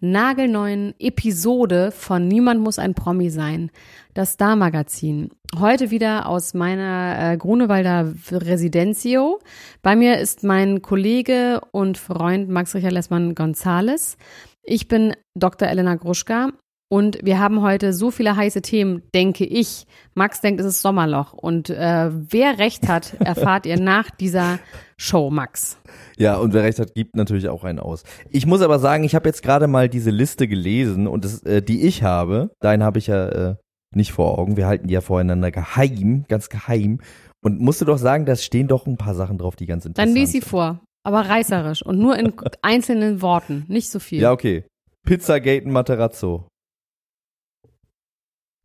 nagelneuen Episode von Niemand muss ein Promi sein, das Star-Magazin. Heute wieder aus meiner äh, Grunewalder Residenzio. Bei mir ist mein Kollege und Freund Max Richard Lessmann Gonzales. Ich bin Dr. Elena Gruschka und wir haben heute so viele heiße Themen, denke ich. Max denkt, es ist Sommerloch. Und äh, wer recht hat, erfahrt ihr nach dieser Show, Max. Ja, und wer recht hat, gibt natürlich auch einen aus. Ich muss aber sagen, ich habe jetzt gerade mal diese Liste gelesen und das, äh, die ich habe, deinen habe ich ja äh, nicht vor Augen. Wir halten die ja voreinander geheim, ganz geheim. Und musste doch sagen, da stehen doch ein paar Sachen drauf, die ganz interessant sind. Dann lies sie sind. vor, aber reißerisch und nur in einzelnen Worten, nicht so viel. Ja, okay. Pizzagate Materazzo.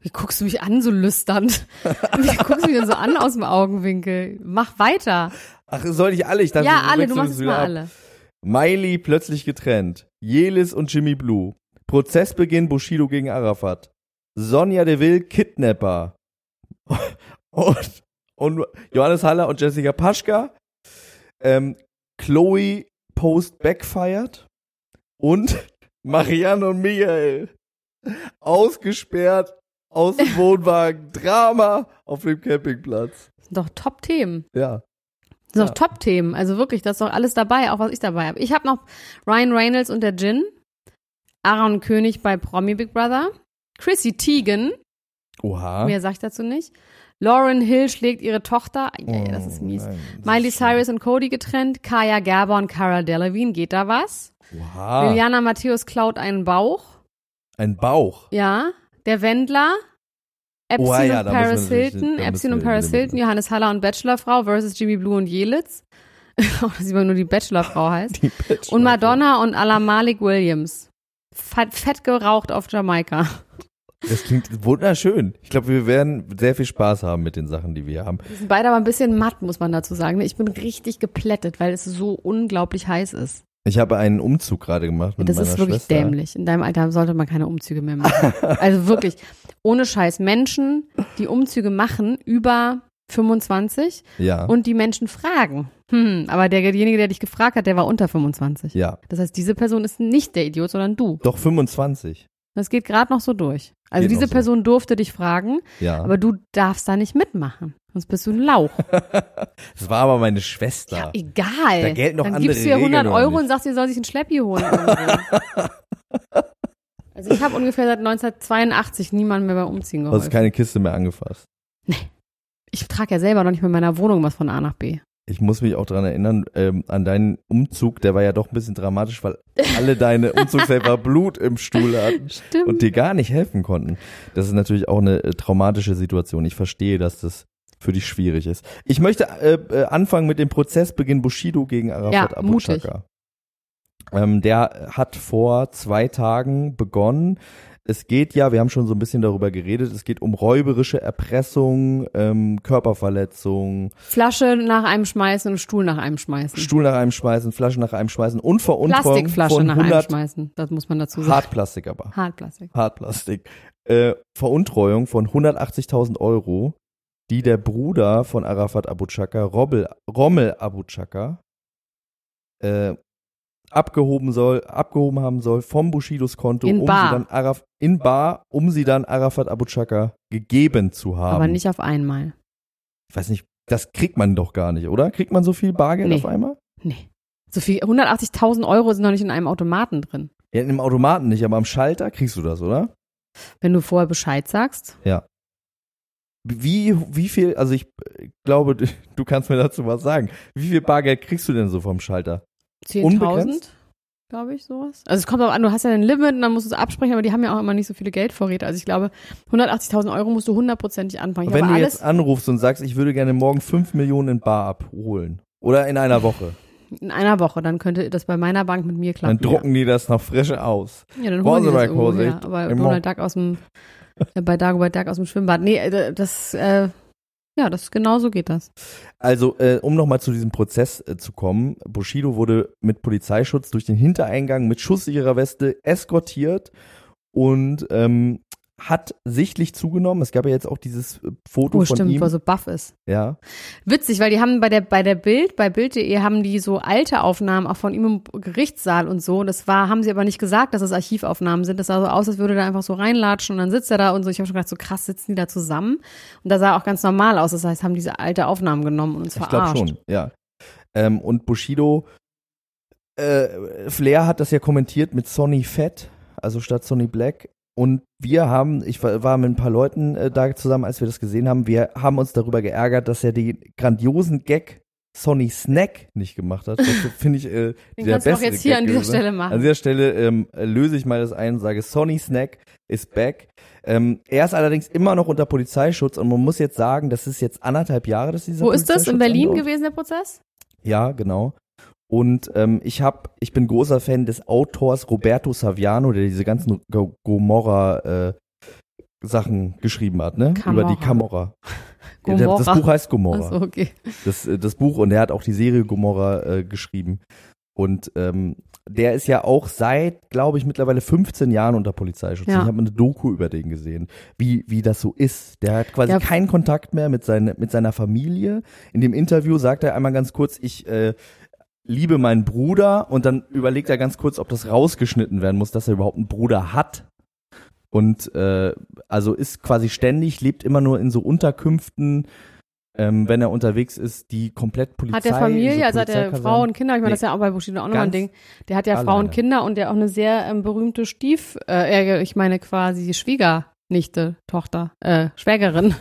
Wie guckst du mich an, so lüsternd? Wie guckst du mich denn so an aus dem Augenwinkel? Mach weiter. Ach, soll ich alle? Ich dachte, ja, alle, du machst es mal ab. alle. Miley plötzlich getrennt. Jelis und Jimmy Blue. Prozessbeginn Bushido gegen Arafat. Sonja Deville Kidnapper. Und, und Johannes Haller und Jessica Paschka. Ähm, Chloe Post backfired. Und Marianne und Michael. Ausgesperrt aus dem Wohnwagen. Drama auf dem Campingplatz. Das sind doch Top-Themen. Ja. Das sind Ja. doch Top-Themen. Also wirklich, das ist doch alles dabei, auch was ich dabei habe. Ich habe noch Ryan Reynolds und der Gin. Aaron König bei Promi Big Brother. Chrissy Teigen. Oha. Mehr sag ich dazu nicht. Lauren Hill schlägt ihre Tochter. Ey, das ist mies. Oh, nein, das Miley ist. Cyrus und Cody getrennt. Kaya Gerber und Cara Delevingne. Geht da was? Oha. Liliana Matthäus klaut einen Bauch. Ein Bauch. Ja. Der Wendler. Epstein Oh, ja, und wir Paris Hilton. Epstein und wir Paris Hilton. Johannes Haller und Bachelorfrau versus Jimmy Blue und Jelitz. Auch, dass immer nur die Bachelorfrau heißt. Die Bachelor- Und Madonna und Ala Malik Williams. Fett, fett geraucht auf Jamaika. Das klingt wunderschön. Ich glaube, wir werden sehr viel Spaß haben mit den Sachen, die wir haben. Die sind beide aber ein bisschen matt, muss man dazu sagen. Ich bin richtig geplättet, weil es so unglaublich heiß ist. Ich habe einen Umzug gerade gemacht mit das meiner ist wirklich Schwester. dämlich. In deinem Alter sollte man keine Umzüge mehr machen. also wirklich, ohne Scheiß. Menschen, die Umzüge machen, über 25 Ja. und die Menschen fragen. Hm, aber derjenige, der dich gefragt hat, der war unter 25. ja. Das heißt, diese Person ist nicht der Idiot, sondern du. Doch 25. Das geht gerade noch so durch. Also Geht diese so. Person durfte dich fragen, Ja. aber du darfst da nicht mitmachen. Sonst bist du ein Lauch. das war aber meine Schwester. Ja, egal. Da gelten noch Dann andere gibst du ihr 100 Regeln, Euro und sagst, ihr soll sich ein Schleppi holen. also ich habe ungefähr seit 1982 niemanden mehr beim Umziehen Du hast geholfen. keine Kiste mehr angefasst. Ich trage ja selber noch nicht mit meiner Wohnung was von A nach B. Ich muss mich auch daran erinnern, ähm, an deinen Umzug, der war ja doch ein bisschen dramatisch, weil alle deine Umzugshelfer Blut im Stuhl hatten Stimmt. und dir gar nicht helfen konnten. Das ist natürlich auch eine äh, traumatische Situation. Ich verstehe, dass das für dich schwierig ist. Ich möchte äh, äh, anfangen mit dem Prozessbeginn Bushido gegen Arafat Ja, Abu. Chaka. Ähm, der hat vor zwei Tagen begonnen. Es geht ja, wir haben schon so ein bisschen darüber geredet, es geht um räuberische Erpressung, ähm, Körperverletzung, Flasche nach einem schmeißen und Stuhl nach einem schmeißen. Stuhl nach einem schmeißen, Flasche nach einem schmeißen und Veruntreuung Plastikflasche von nach einem 100 schmeißen. Das muss man dazu sagen. Hartplastik aber. Hartplastik. Hartplastik. Äh, Veruntreuung von 180.000 Euro, die der Bruder von Arafat Abu Chaka, Rommel, Rommel Abu Chaka, äh, abgehoben soll, abgehoben haben soll vom Bushidos Konto, In um bar. sie dann Araf, in Bar, um sie dann Arafat Abu Chaka gegeben zu haben. Aber nicht auf einmal. Ich weiß nicht, das kriegt man doch gar nicht, oder? Kriegt man so viel Bargeld Nee. auf einmal? Nee. So viel, 180.000 Euro sind noch nicht in einem Automaten drin. Ja, im Automaten nicht, aber am Schalter kriegst du das, oder? Wenn du vorher Bescheid sagst. Wie, wie viel, also ich äh, glaube, du- kannst mir dazu was sagen. Wie viel Bargeld kriegst du denn so vom Schalter? 10.000, Unbegrenzt? Glaube ich, sowas. Also es kommt auch an, du hast ja ein Limit und dann musst du es absprechen, aber die haben ja auch immer nicht so viele Geldvorräte. Also ich glaube, 180.000 Euro musst du hundertprozentig anfangen. Ich Wenn du jetzt anrufst und sagst, ich würde gerne morgen 5 Millionen in Bar abholen. Oder in einer Woche. in einer Woche, dann könnte das bei meiner Bank mit mir klappen. Dann drucken die das noch frisch aus. Ja, dann holen die Sie das irgendwo her. Aber Donald Duck aus dem, äh, bei Dagobert Duck aus dem Schwimmbad. Nee, äh, das, äh, ja, das, genau so geht das. Also, äh, um nochmal zu diesem Prozess äh, zu kommen, Bushido wurde mit Polizeischutz durch den Hintereingang mit schusssicherer Weste eskortiert und ähm, hat sichtlich zugenommen. Es gab ja jetzt auch dieses äh, Foto Oh, von stimmt, ihm. wo er so buff ist. Ja, Witzig, weil die haben bei der, bei der Bild, bei Bild.de haben die so alte Aufnahmen auch von ihm im Gerichtssaal und so. Das war, haben sie aber nicht gesagt, dass es Archivaufnahmen sind. Das sah so aus, als würde er einfach so reinlatschen und dann sitzt er da und so. Ich habe schon gedacht, so krass sitzen die da zusammen. Und da sah auch ganz normal aus. Das heißt, haben diese alte Aufnahmen genommen und uns ich glaube verarscht. schon, ja. Ähm, und Bushido, äh, Flair hat das ja kommentiert mit Sonny Fett, also statt Sonny Black. Und wir haben, ich war, mit ein paar Leuten äh, da zusammen, als wir das gesehen haben, wir haben uns darüber geärgert, dass er den grandiosen Gag Sonny Snack nicht gemacht hat. Das finde ich äh, Den der kannst du auch beste jetzt hier Gag an dieser gewesen. Stelle machen. An dieser Stelle ähm, löse ich mal das ein und sage, Sonny Snack ist back. Ähm, er ist allerdings immer noch unter Polizeischutz und man muss jetzt sagen, das ist jetzt anderthalb Jahre, dass dieser Wo ist das? In Berlin andauert. gewesen, der Prozess? Ja, genau. Und ähm, ich hab, ich bin großer Fan des Autors Roberto Saviano, der diese ganzen Go Gomorra äh, Sachen geschrieben hat, ne? Camorra. Über die Camorra. Ja, Gomorra. Das Buch heißt Gomorra. Achso, okay. Das, äh, das Buch und er hat auch die Serie Gomorra äh, geschrieben. Und ähm, der ist ja auch seit, glaube ich, mittlerweile 15 Jahren unter Polizeischutz. Ja. Ich habe eine Doku über den gesehen, wie, wie das so ist. Der hat quasi Ja. keinen Kontakt mehr mit, seine, mit seiner Familie. In dem Interview sagt er einmal ganz kurz, ich äh, liebe meinen Bruder und dann überlegt er ganz kurz, ob das rausgeschnitten werden muss, dass er überhaupt einen Bruder hat. Und äh, also ist quasi ständig, lebt immer nur in so Unterkünften, ähm, wenn er unterwegs ist, die komplett Polizei Hat der Familie, so also hat er Frau und Kinder? Ich meine, Nee. das ist ja auch bei Bushido auch nochmal ein Ding. Der hat ja Frau und alleine. Kinder und der auch eine sehr ähm, berühmte Stief, äh, ich meine quasi Schwiegernichte, Tochter, äh, Schwägerin.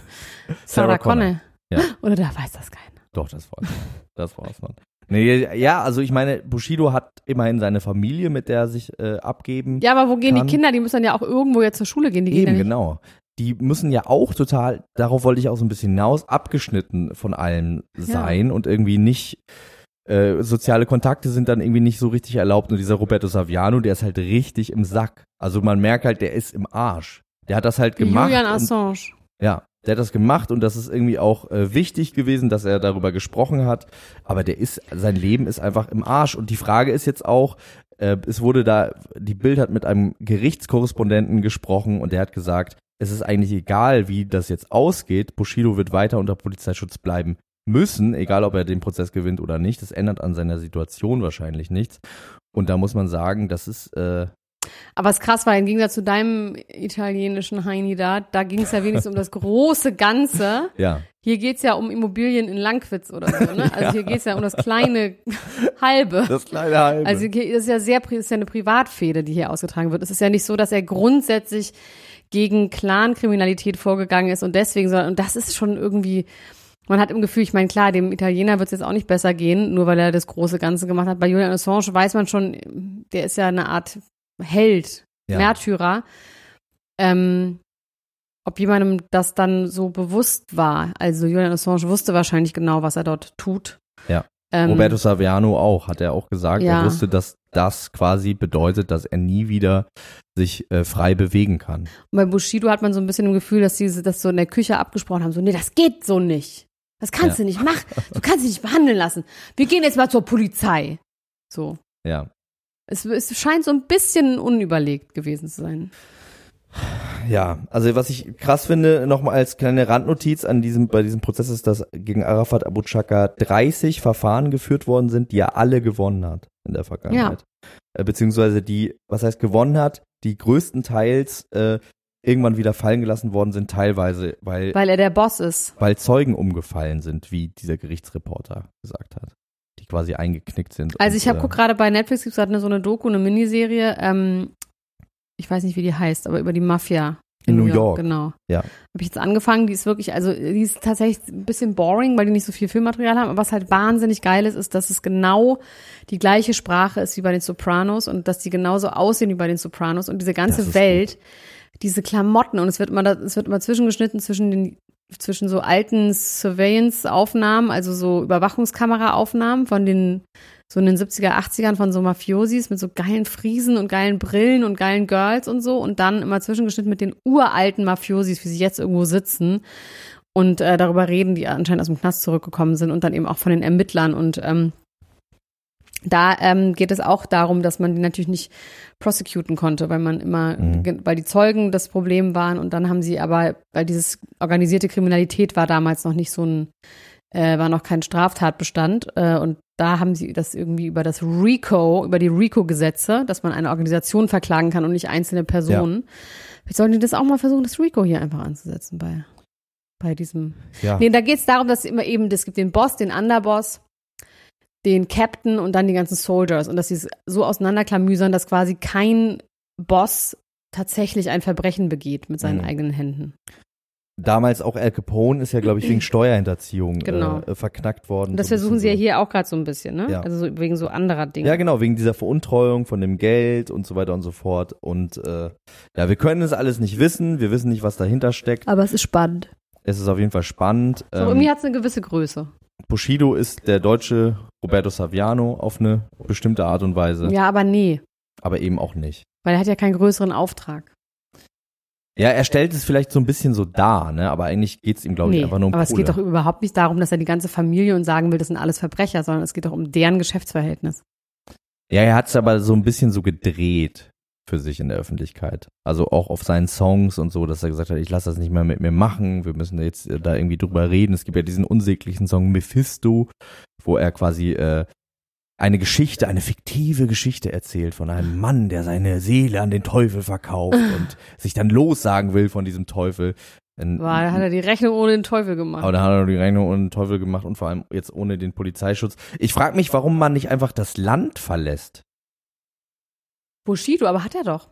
Sarah Connor. Ja. Oder da weiß das keiner. Doch, das war's. Das war's, Mann. Nee, ja, also ich meine, Bushido hat immerhin seine Familie, mit der er sich äh, abgeben. Ja, aber wo gehen Kann- die Kinder? Die müssen dann ja auch irgendwo jetzt zur Schule gehen. Die gehen Eben, ja nicht. genau. Die müssen ja auch total, darauf wollte ich auch so ein bisschen hinaus, abgeschnitten von allem sein und irgendwie nicht, äh, soziale Kontakte sind dann irgendwie nicht so richtig erlaubt. Und dieser Roberto Saviano, der ist halt richtig im Sack. Also man merkt halt, der ist im Arsch. Der hat das halt gemacht. Julian und, Assange. ja, der hat das gemacht und das ist irgendwie auch äh, wichtig gewesen, dass er darüber gesprochen hat. Aber der ist, sein Leben ist einfach im Arsch. Und die Frage ist jetzt auch, äh, es wurde da, die Bild hat mit einem Gerichtskorrespondenten gesprochen und der hat gesagt, es ist eigentlich egal, wie das jetzt ausgeht. Bushido wird weiter unter Polizeischutz bleiben müssen, egal ob er den Prozess gewinnt oder nicht. Das ändert an seiner Situation wahrscheinlich nichts. Und da muss man sagen, das ist, äh, Aber es krass war, im Gegensatz zu deinem italienischen Heini da, da ging es ja wenigstens um das große Ganze. ja, Hier geht's ja um Immobilien in Langwitz oder so, ne? Also hier geht's ja um das kleine Halbe. das kleine Halbe. Also hier- ist ja sehr, ist ja eine Privatfehde, die hier ausgetragen wird. Es ist ja nicht so, dass er grundsätzlich gegen Clankriminalität vorgegangen ist und deswegen, sondern, und das ist schon irgendwie, man hat im Gefühl, ich meine, klar, dem Italiener wird es jetzt auch nicht besser gehen, nur weil er das große Ganze gemacht hat. Bei Julian Assange weiß man schon, der ist ja eine Art Held, Ja. Märtyrer. Ähm, ob jemandem das dann so bewusst war. Also Julian Assange wusste wahrscheinlich genau, was er dort tut. Ja. Ähm, Roberto Saviano auch, hat er auch gesagt. Ja. Er wusste, dass das quasi bedeutet, dass er nie wieder sich äh, frei bewegen kann. Und bei Bushido hat man so ein bisschen im Gefühl, dass sie das so in der Küche abgesprochen haben. So, nee, das geht so nicht. Das kannst Ja. du nicht machen. Du kannst dich nicht behandeln lassen. Wir gehen jetzt mal zur Polizei. So. Ja. Es, es scheint so ein bisschen unüberlegt gewesen zu sein. Ja, also was ich krass finde, nochmal als kleine Randnotiz an diesem, bei diesem Prozess ist, dass gegen Arafat Abu Chaka 30 Verfahren geführt worden sind, die er alle gewonnen hat in der Vergangenheit. Äh, beziehungsweise die, was heißt gewonnen hat, die größtenteils äh, irgendwann wieder fallen gelassen worden sind, teilweise, weil, Weil er der Boss ist. weil Zeugen umgefallen sind, wie dieser Gerichtsreporter gesagt hat, quasi eingeknickt sind. Also ich habe äh, gerade bei Netflix gibt's gerade eine, so eine Doku, eine Miniserie. Ähm, ich weiß nicht, wie die heißt, aber über die Mafia. In New York. Genau. Ja. Habe ich jetzt angefangen. Die ist wirklich, also die ist tatsächlich ein bisschen boring, weil die nicht so viel Filmmaterial haben. Aber was halt wahnsinnig geil ist, ist, dass es genau die gleiche Sprache ist wie bei den Sopranos und dass die genauso aussehen wie bei den Sopranos und diese ganze Welt, diese Klamotten und es wird immer, es wird immer zwischengeschnitten zwischen den zwischen so alten Surveillance-Aufnahmen, also so Überwachungskameraaufnahmen von den so in den 70er, 80ern von so Mafiosis mit so geilen Friesen und geilen Brillen und geilen Girls und so und dann immer zwischengeschnitten mit den uralten Mafiosis, wie sie jetzt irgendwo sitzen. Und äh, darüber reden, die anscheinend aus dem Knast zurückgekommen sind und dann eben auch von den Ermittlern. Und ähm, da ähm, geht es auch darum, dass man die natürlich nicht prosecuten konnte, weil man immer, Mhm. weil die Zeugen das Problem waren und dann haben sie aber, weil dieses organisierte Kriminalität war damals noch nicht so ein, äh, war noch kein Straftatbestand äh, und da haben sie das irgendwie über das RICO, über die RICO-Gesetze, dass man eine Organisation verklagen kann und nicht einzelne Personen. Vielleicht sollten die das auch mal versuchen, das RICO hier einfach anzusetzen bei, bei diesem Ja. Nee, da geht es darum, dass immer eben, es gibt den Boss, den Underboss, den Captain und dann die ganzen Soldiers und dass sie es so auseinanderklamüsern, dass quasi kein Boss tatsächlich ein Verbrechen begeht mit seinen Mhm. eigenen Händen. Damals auch Al Capone ist ja, glaube ich, wegen Steuerhinterziehung Genau. äh, verknackt worden. Und das So versuchen sie ja hier auch gerade so ein bisschen, ne? Ja. Also so wegen so anderer. Dinge. Ja, genau, wegen dieser Veruntreuung von dem Geld und so weiter und so fort. Und äh, ja, wir können es alles nicht wissen. Wir wissen nicht, was dahinter steckt. Aber es ist spannend. Es ist auf jeden Fall spannend. So, Ähm, irgendwie hat es eine gewisse Größe. Bushido ist der deutsche Roberto Saviano auf eine bestimmte Art und Weise, Ja, aber nee, aber eben auch nicht. weil er hat ja keinen größeren Auftrag. Ja, er stellt es vielleicht so ein bisschen so dar, ne? aber eigentlich geht es ihm, glaube ich, Nee, einfach nur um aber es Kohle. geht doch überhaupt nicht darum, dass er die ganze Familie und sagen will, das sind alles Verbrecher, sondern es geht doch um deren Geschäftsverhältnis. Ja, er hat es aber so ein bisschen so gedreht für sich in der Öffentlichkeit. Also auch auf seinen Songs und so, dass er gesagt hat, ich lasse das nicht mehr mit mir machen, wir müssen jetzt äh, da irgendwie drüber reden. Es gibt ja diesen unsäglichen Song Mephisto, wo er quasi äh, eine Geschichte, eine fiktive Geschichte erzählt von einem Mann, der seine Seele an den Teufel verkauft und sich dann lossagen will von diesem Teufel. War, da hat er die Rechnung ohne den Teufel gemacht. aber da hat er die Rechnung ohne den Teufel gemacht und vor allem jetzt ohne den Polizeischutz. Ich frage mich, warum man nicht einfach das Land verlässt. Bushido, aber hat er doch.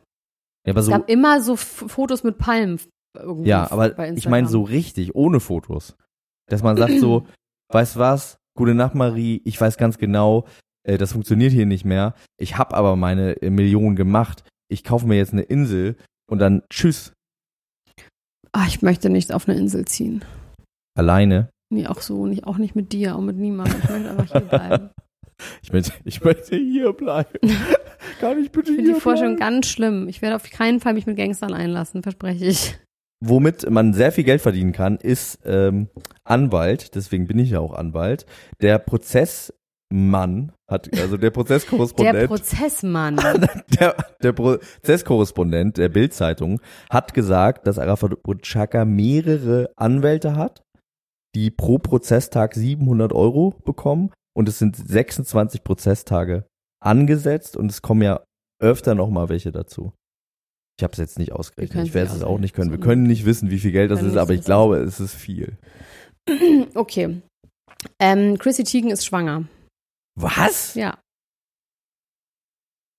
Ja, aber Es so, gab immer so F Fotos mit Palmen. irgendwie ja, aber ich meine so richtig, ohne Fotos. Dass man sagt so, weißt was, gute Nacht Marie, ich weiß ganz genau, äh, das funktioniert hier nicht mehr. Ich habe aber meine äh, Millionen gemacht. Ich kaufe mir jetzt eine Insel und dann tschüss, Ah, ich möchte nicht auf eine Insel ziehen. alleine. Nee, auch so, nicht, auch nicht mit dir, auch mit niemandem. Ich möchte einfach hier bleiben. Ich möchte, ich möchte hier bleiben. Kann ich bitte Ich finde hier die Vorstellung bleiben? ganz schlimm. Ich werde auf keinen Fall mich mit Gangstern einlassen, verspreche ich. Womit man sehr viel Geld verdienen kann, ist ähm, Anwalt, deswegen bin ich ja auch Anwalt. Der Prozessmann hat, also der Der Prozesskorrespondent, Prozessmann. der, der Prozesskorrespondent der Bild-Zeitung hat gesagt, dass Arafat Butschaka mehrere Anwälte hat, die pro Prozesstag 700 Euro bekommen und es sind 26 Prozesstage angesetzt und es kommen ja öfter noch mal welche dazu. Ich habe es jetzt nicht ausgerechnet. Ich werde es auch nicht können. Wir können nicht wissen, wie viel Geld das ist, aber ich glaube, es ist viel. Okay. Ähm, Chrissy Teigen ist schwanger. Was? Ja,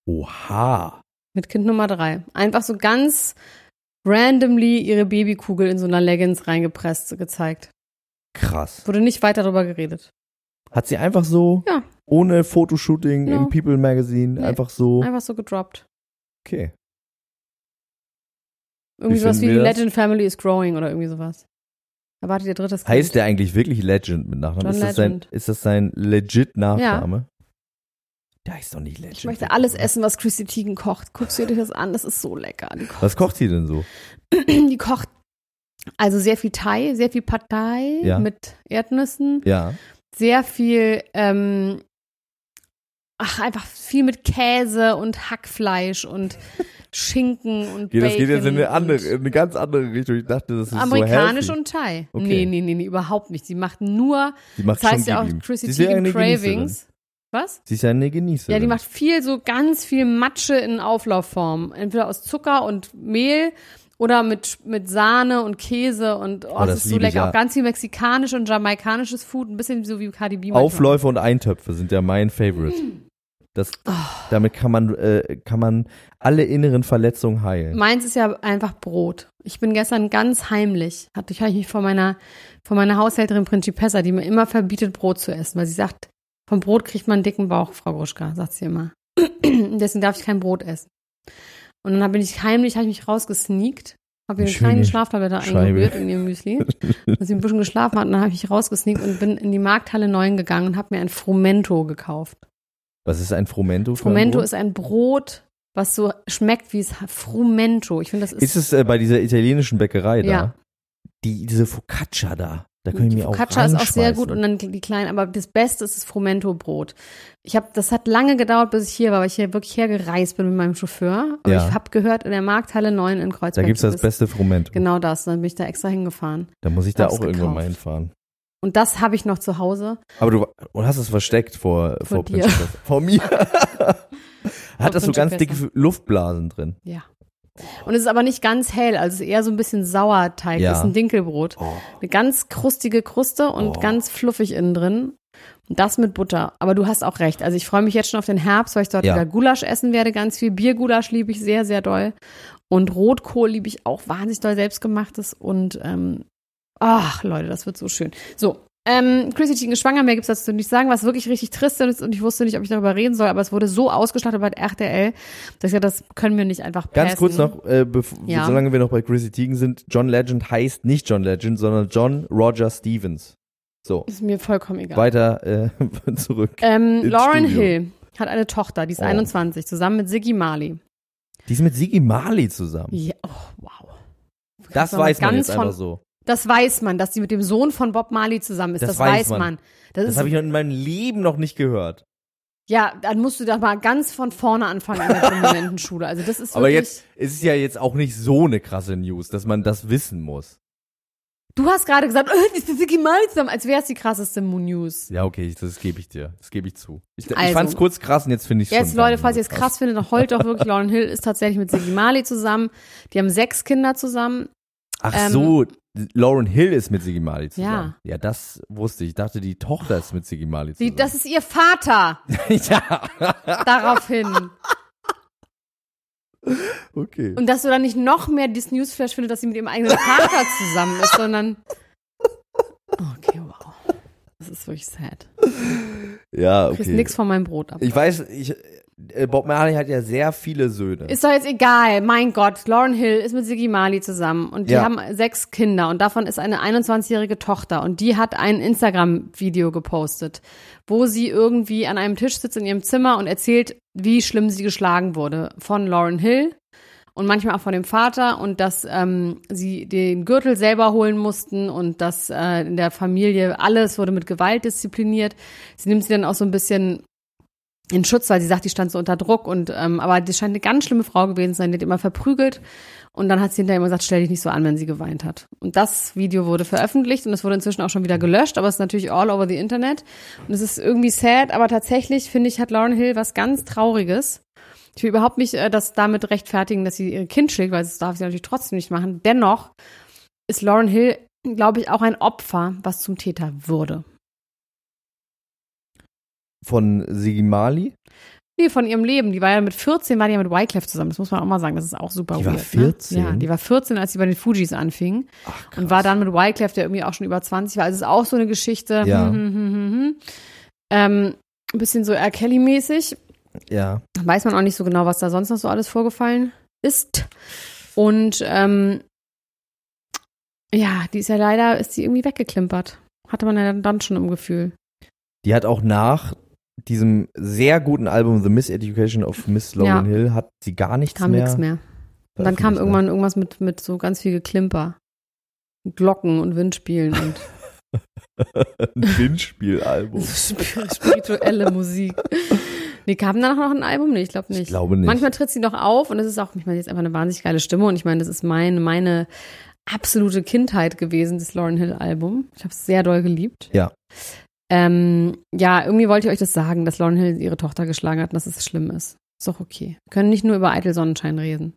Oha. mit Kind Nummer drei. Einfach so ganz randomly ihre Babykugel in so einer Leggings reingepresst gezeigt. Krass. Wurde nicht weiter darüber geredet. Hat sie einfach so, Ja. ohne Fotoshooting No. im People Magazine, Nee. einfach so, Einfach so gedroppt. okay. Irgendwie Wie sowas wie das? Legend Family is growing oder irgendwie sowas. Erwartet ihr drittes Kind. Heißt der eigentlich wirklich Legend mit Nachnamen? John ist, das sein, Legend. ist das sein legit Nachname? Der heißt doch nicht Legend. Ich möchte alles essen, was Chrissy Teigen kocht. Guckst du dir das an? Das ist so lecker. Kocht, Was kocht sie denn so? die kocht also sehr viel Thai, sehr viel Pad Thai Ja. mit Erdnüssen, Ja. Sehr viel, ähm, ach, einfach viel mit Käse und Hackfleisch und Schinken und Okay, das Bacon geht jetzt in eine, andere, in eine ganz andere Richtung. Ich dachte, das ist Amerikanisch so healthy. und Thai. Okay. Nee, nee, nee, nee, überhaupt nicht. Sie macht nur, Die macht das heißt ja auch. Chrissy ja Teigen Genießerin. Cravings. Was? Sie ist ja eine Genießerin. Ja, die macht viel so ganz viel Matsche in Auflaufform. Entweder aus Zucker und Mehl Oder mit, mit Sahne und Käse und oh, Oh, das, das ist so lecker. ja. Auch ganz viel mexikanisch und jamaikanisches Food, ein bisschen so wie Cardi B. Aufläufe und Eintöpfe sind ja mein Favorite. Das, Oh. damit kann man, äh, kann man alle inneren Verletzungen heilen. Meins ist ja einfach Brot. Ich bin gestern ganz heimlich, hatte ich, mich von meiner, von meiner Haushälterin Principessa, die mir immer verbietet, Brot zu essen, weil sie sagt, vom Brot kriegt man einen dicken Bauch, Frau Gruschka, sagt sie immer. Deswegen darf ich kein Brot essen. Und dann bin ich heimlich, habe ich mich rausgesneakt, habe ihr eine kleine Schlaftablette eingerührt in ihr Müsli, dass sie ein bisschen geschlafen hat. Und dann habe ich mich rausgesneakt und bin in die Markthalle 9 gegangen und habe mir ein Frumento gekauft. Was ist ein Frumento? ein Frumento ist ein Brot, was so schmeckt wie es Frumento. Ich finde, das ist, Ist es äh, bei dieser italienischen Bäckerei da? Ja. Die, diese Focaccia da. Da können mir auch Focaccia ist auch sehr gut und dann die kleinen, aber das Beste ist das Frumento-Brot. Ich habe, das hat lange gedauert, bis ich hier war, weil ich hier wirklich hergereist bin mit meinem Chauffeur. Aber Ja. ich habe gehört, in der Markthalle 9 in Kreuzberg. Da gibt's das gibt es beste Frumento. Genau das. Dann bin ich da extra hingefahren. Da muss ich da auch irgendwann mal hinfahren. Und das habe ich noch zu Hause. Aber du und hast es versteckt vor, vor, dir. Prinzessin. Vor mir. Hat das so ganz dicke Luftblasen drin? Ja. Und es ist aber nicht ganz hell, also es ist eher so ein bisschen Sauerteig. Ja. Ist ein Dinkelbrot. Oh. Eine ganz krustige Kruste und Oh. ganz fluffig innen drin. Und das mit Butter. Aber du hast auch recht. Also ich freue mich jetzt schon auf den Herbst, weil ich dort Ja. wieder Gulasch essen werde. Ganz viel Biergulasch liebe ich sehr, sehr doll. Und Rotkohl liebe ich auch wahnsinnig doll selbstgemachtes. Und ähm, ach Leute, das wird so schön. So. Ähm, Chrissy Teigen ist schwanger, mehr gibt's dazu nicht sagen, was wirklich richtig trist ist und ich wusste nicht, ob ich darüber reden soll, aber es wurde so ausgestattet bei RTL, dass ich gesagt, das können wir nicht einfach Ganz passen. kurz noch, äh, Ja. solange wir noch bei Chrissy Teigen sind, John Legend heißt nicht John Legend, sondern John Roger Stevens. So, Ist mir vollkommen egal. weiter äh, zurück. Ähm, Lauren Studio. Hill hat eine Tochter, die ist Oh. 21, zusammen mit Siggy Marley. Die ist mit Sigi Marley zusammen. Ja, oh, wow. Das mal weiß man ganz jetzt von, einfach so. Das weiß man, dass sie mit dem Sohn von Bob Marley zusammen ist. Das Das, weiß man. man. Das, Das habe ich noch in meinem Leben noch nicht gehört. ja, dann musst du da mal ganz von vorne anfangen in der prominenten Schule. Also das ist Aber jetzt es ist ja jetzt auch nicht so eine krasse News, dass man das wissen muss. Du hast gerade gesagt, oh, das ist Siggy Marley zusammen, als wäre es die krasseste News. Ja, okay, das gebe ich dir. Das gebe ich zu. Ich, ich Also. fand's kurz krass und jetzt finde ich Jetzt, schon Leute, falls ihr es krass. findet, dann heult doch wirklich, Lauren Hill ist tatsächlich mit Siggy Marley zusammen. Die haben sechs Kinder zusammen. Ach ähm, so, Lauren Hill ist mit Sigi Marley zusammen. Ja. Ja, das wusste ich. Ich dachte, die Tochter ist mit Sigi Marley Die, zusammen. das ist ihr Vater. ja, Daraufhin. okay. Und dass du dann nicht noch mehr dieses Newsflash findest, dass sie mit ihrem eigenen Vater zusammen ist, sondern. Okay, wow. Das ist wirklich sad. Ja, Du kriegst okay. nix von meinem Brot ab. Ich weiß, ich, Bob Marley hat ja sehr viele Söhne. Ist doch jetzt egal. Mein Gott, Lauren Hill ist mit Siggy Marley zusammen und die Ja. haben sechs Kinder und davon ist eine 21-jährige Tochter und die hat ein Instagram-Video gepostet, wo sie irgendwie an einem Tisch sitzt in ihrem Zimmer und erzählt, wie schlimm sie geschlagen wurde von Lauren Hill und manchmal auch von dem Vater und dass ähm, sie den Gürtel selber holen mussten und dass äh, in der Familie alles wurde mit Gewalt diszipliniert. Sie nimmt sie dann auch so ein bisschen in Schutz, weil sie sagt, die stand so unter Druck und ähm, aber die scheint eine ganz schlimme Frau gewesen zu sein, die hat immer verprügelt und dann hat sie hinterher immer gesagt, stell dich nicht so an, wenn sie geweint hat. Und das Video wurde veröffentlicht und es wurde inzwischen auch schon wieder gelöscht, aber es ist natürlich all over the Internet und es ist irgendwie sad, aber tatsächlich finde ich hat Lauren Hill was ganz Trauriges. Ich will überhaupt nicht äh, das damit rechtfertigen, dass sie ihr Kind schlägt, weil das darf sie natürlich trotzdem nicht machen. Dennoch ist Lauren Hill, glaube ich, auch ein Opfer, was zum Täter wurde. Von Sigi Marley? Nee, von ihrem Leben. Die war ja mit 14, war die ja mit Wyclef zusammen. Das muss man auch mal sagen. Das ist auch super Die war weird. 14? Ne? Ja, die war 14, als sie bei den Fujis anfing. Ach, Und war dann mit Wyclef, der irgendwie auch schon über 20 war. Also es ist auch so eine Geschichte. Ja. Hm, hm, hm, hm, hm. Ähm, ein bisschen so R. Kelly-mäßig. Ja. Weiß man auch nicht so genau, was da sonst noch so alles vorgefallen ist. Und ähm, ja, die ist ja leider, ist die irgendwie weggeklimpert. Hatte man ja dann schon im Gefühl. Die hat auch nach diesem sehr guten Album The Miseducation of Miss Lauren Ja. Hill hat sie gar nichts Kam mehr. nichts mehr. Und dann kam veröffentlicht, irgendwann irgendwas mit, mit so ganz viel Geklimper. Glocken und Windspielen und ne? Ein Windspielalbum. spirituelle Musik. Nee, kam danach noch ein Album? Nee, ich glaube nicht. Ich glaube nicht. Manchmal tritt sie noch auf und es ist auch, ich meine, jetzt einfach eine wahnsinnig geile Stimme und ich meine, das ist meine, meine absolute Kindheit gewesen, das Lauren Hill Album. Ich habe es sehr doll geliebt. Ja. Ähm, ja, irgendwie wollte ich euch das sagen, dass Lauren Hill ihre Tochter geschlagen hat und dass es schlimm ist. Ist doch okay. Wir können nicht nur über Eitel Sonnenschein reden.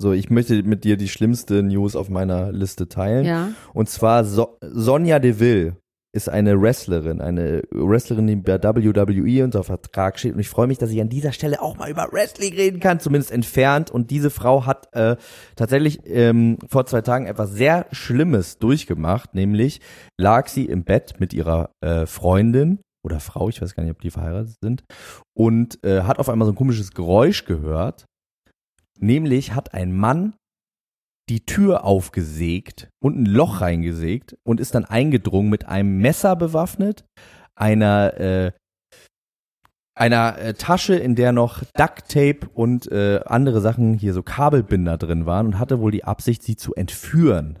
So, ich möchte mit dir die schlimmste News auf meiner Liste teilen. Ja. Und zwar so Sonja Deville ist eine Wrestlerin, eine Wrestlerin, die bei WWE unter Vertrag steht. Und ich freue mich, dass ich an dieser Stelle auch mal über Wrestling reden kann, zumindest entfernt. Und diese Frau hat äh, tatsächlich ähm, vor zwei Tagen etwas sehr Schlimmes durchgemacht, nämlich lag sie im Bett mit ihrer äh, Freundin oder Frau, ich weiß gar nicht, ob die verheiratet sind, und äh, hat auf einmal so ein komisches Geräusch gehört. Nämlich hat ein Mann die Tür aufgesägt und ein Loch reingesägt und ist dann eingedrungen mit einem Messer bewaffnet, einer äh, einer äh, Tasche, in der noch Duct Tape und äh, andere Sachen hier so Kabelbinder drin waren und hatte wohl die Absicht, sie zu entführen.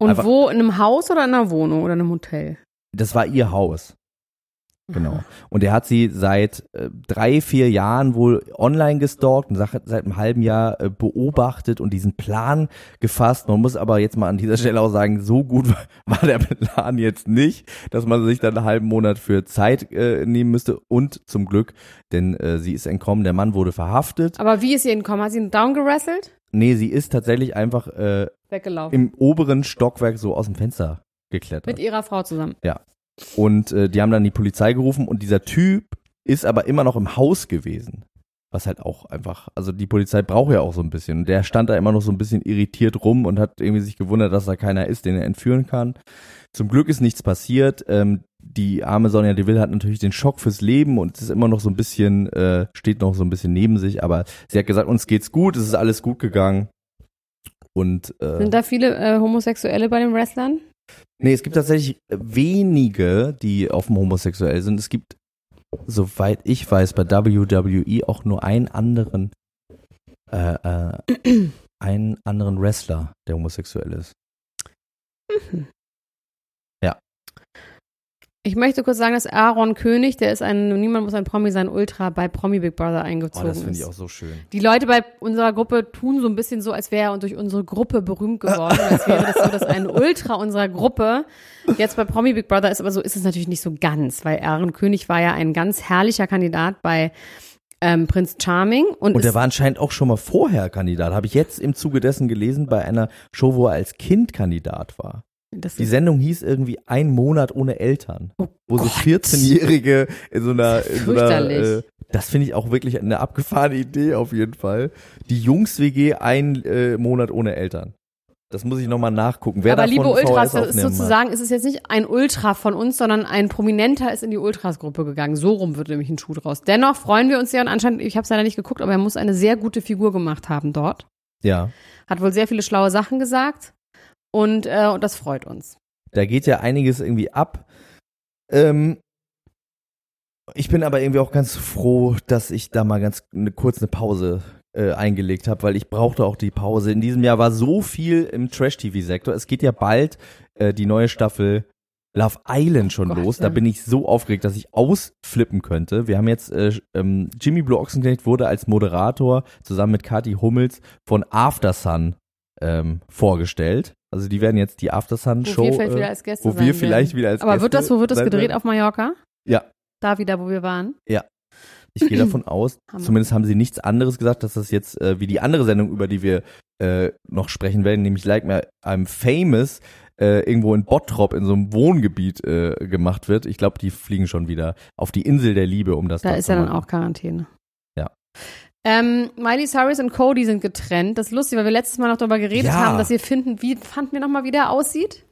Und Einfach- wo? In einem Haus oder in einer Wohnung oder in einem Hotel? Das war ihr Haus. Genau. Und er hat sie seit äh, drei, vier Jahren wohl online gestalkt und seit, seit einem halben Jahr äh, beobachtet und diesen Plan gefasst. Man muss aber jetzt mal an dieser Stelle auch sagen, so gut war, der Plan jetzt nicht, dass man sich dann einen halben Monat für Zeit äh, nehmen müsste. Und zum Glück, denn äh, sie ist entkommen, der Mann wurde verhaftet. Aber wie ist sie entkommen? Hat sie ihn downgerasselt? Nee, sie ist tatsächlich einfach äh, Weggelaufen. im oberen Stockwerk so aus dem Fenster geklettert. Mit ihrer Frau zusammen. Und äh, die haben dann die Polizei gerufen und dieser Typ ist aber immer noch im Haus gewesen. Was halt auch einfach, also die Polizei braucht ja auch so ein bisschen. Und der stand da immer noch so ein bisschen irritiert rum und hat irgendwie sich gewundert, dass da keiner ist, den er entführen kann. Zum Glück ist nichts passiert. Ähm, die arme Sonja Deville hat natürlich den Schock fürs Leben und ist immer noch so ein bisschen, äh, steht noch so ein bisschen neben sich, aber sie hat gesagt, uns geht's gut, es ist alles gut gegangen. Und äh, Sind da viele äh, Homosexuelle bei den Wrestlern? Nee, es gibt tatsächlich wenige, die offen homosexuell sind. Es gibt, soweit ich weiß, bei WWE auch nur einen anderen, äh, äh, einen anderen Wrestler, der homosexuell ist. Ich möchte kurz sagen, dass Aaron König, der ist ein, niemand muss ein Promi sein, Ultra bei Promi Big Brother Oh, eingezogen das finde ist. ich auch so schön. Die Leute bei unserer Gruppe tun so ein bisschen so, als wäre er durch unsere Gruppe berühmt geworden. als wäre das so, dass ein Ultra unserer Gruppe jetzt bei Promi Big Brother ist. Aber so ist es natürlich nicht so ganz, weil Aaron König war ja ein ganz herrlicher Kandidat bei ähm, Prinz Charming. Und, Und ist, war anscheinend auch schon mal vorher Kandidat. Habe ich jetzt im Zuge dessen gelesen bei einer Show, wo er als Kind Kandidat war. Das Die Sendung hieß irgendwie Ein Monat ohne Eltern. oh wo so Gott. 14-Jährige in so einer, in so einer äh, das finde ich auch wirklich eine abgefahrene Idee auf jeden Fall. Die Jungs-WG ein äh, Monat ohne Eltern. Das muss ich nochmal nachgucken. Wer Aber liebe Ultras, das ist sozusagen, es ist jetzt nicht ein Ultra von uns, sondern ein Prominenter ist in die Ultras-Gruppe gegangen. So rum wird nämlich ein Schuh draus. Dennoch freuen wir uns sehr und anscheinend, ich habe es leider nicht geguckt, aber er muss eine sehr gute Figur gemacht haben dort. Ja, Hat wohl sehr viele schlaue Sachen gesagt und, äh, und das freut uns. da geht ja einiges irgendwie ab. Ähm, ich bin aber irgendwie auch ganz froh, dass ich da mal ganz eine, kurz eine Pause äh, eingelegt habe, weil ich brauchte auch die Pause. In diesem Jahr war so viel im Trash-TV-Sektor. Es geht ja bald äh, die neue Staffel Love Island schon Oh Gott, los. Da bin ich so aufgeregt, dass ich ausflippen könnte. Wir haben jetzt, äh, ähm, Jimmy Blue Ochsenknecht wurde als Moderator zusammen mit Kathi Hummels von Aftersun ähm, vorgestellt. Also die werden jetzt die Aftersun-Show, Wo wir vielleicht äh, wieder als Gäste wo wir vielleicht werden. wieder als Aber Gäste wird das, wo wird das gedreht? werden. Auf Mallorca? Ja. Da wieder, wo wir waren? Ich gehe davon aus, Hammer. zumindest haben sie nichts anderes gesagt, dass das jetzt äh, wie die andere Sendung, über die wir äh, noch sprechen werden, nämlich Like Me I'm Famous, äh, irgendwo in Bottrop in so einem Wohngebiet äh, gemacht wird. Ich glaube, die fliegen schon wieder auf die Insel der Liebe, um das Da dort ist ja dann auch Quarantäne. Ja. Ähm, Miley Cyrus und Cody sind getrennt. Das ist lustig, weil wir letztes Mal noch darüber geredet Ja. haben, dass wir finden, wie fanden wir nochmal, wie der aussieht?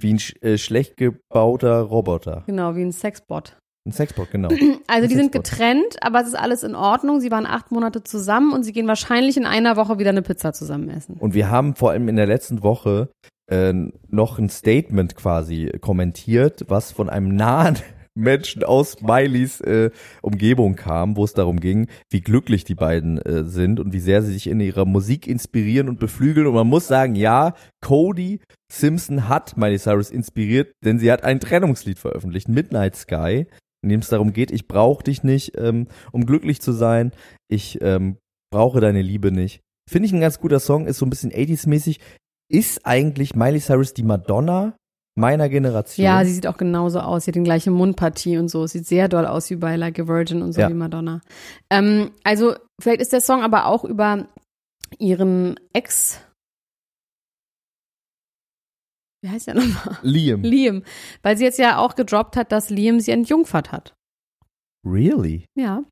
Wie ein äh, schlecht gebauter Roboter. Genau, wie ein Sexbot. Ein Sexbot, genau. Also die Ein sind Sexbot. getrennt, aber es ist alles in Ordnung. Sie waren acht Monate zusammen und sie gehen wahrscheinlich in einer Woche wieder eine Pizza zusammen essen. Und wir haben vor allem in der letzten Woche äh, noch ein Statement quasi kommentiert, was von einem nahen Menschen aus Smileys äh, Umgebung kam, wo es darum ging, wie glücklich die beiden äh, sind und wie sehr sie sich in ihrer Musik inspirieren und beflügeln. Und man muss sagen, ja, Cody Simpson hat Miley Cyrus inspiriert, denn sie hat ein Trennungslied veröffentlicht, Midnight Sky, in dem es darum geht, ich brauche dich nicht, ähm, um glücklich zu sein. Ich ähm, brauche deine Liebe nicht. Finde ich ein ganz guter Song, ist so ein bisschen 80s-mäßig. Ist eigentlich Miley Cyrus die Madonna meiner Generation? Ja, sie sieht auch genauso aus. Sie hat die gleiche Mundpartie und so. Sieht sehr doll aus wie bei Like a Virgin und so Ja. wie Madonna. Ähm, also vielleicht ist der Song aber auch über ihren Ex, wie heißt der nochmal? Liam. Liam, weil sie jetzt ja auch gedroppt hat, dass Liam sie entjungfert hat. Really? Ja,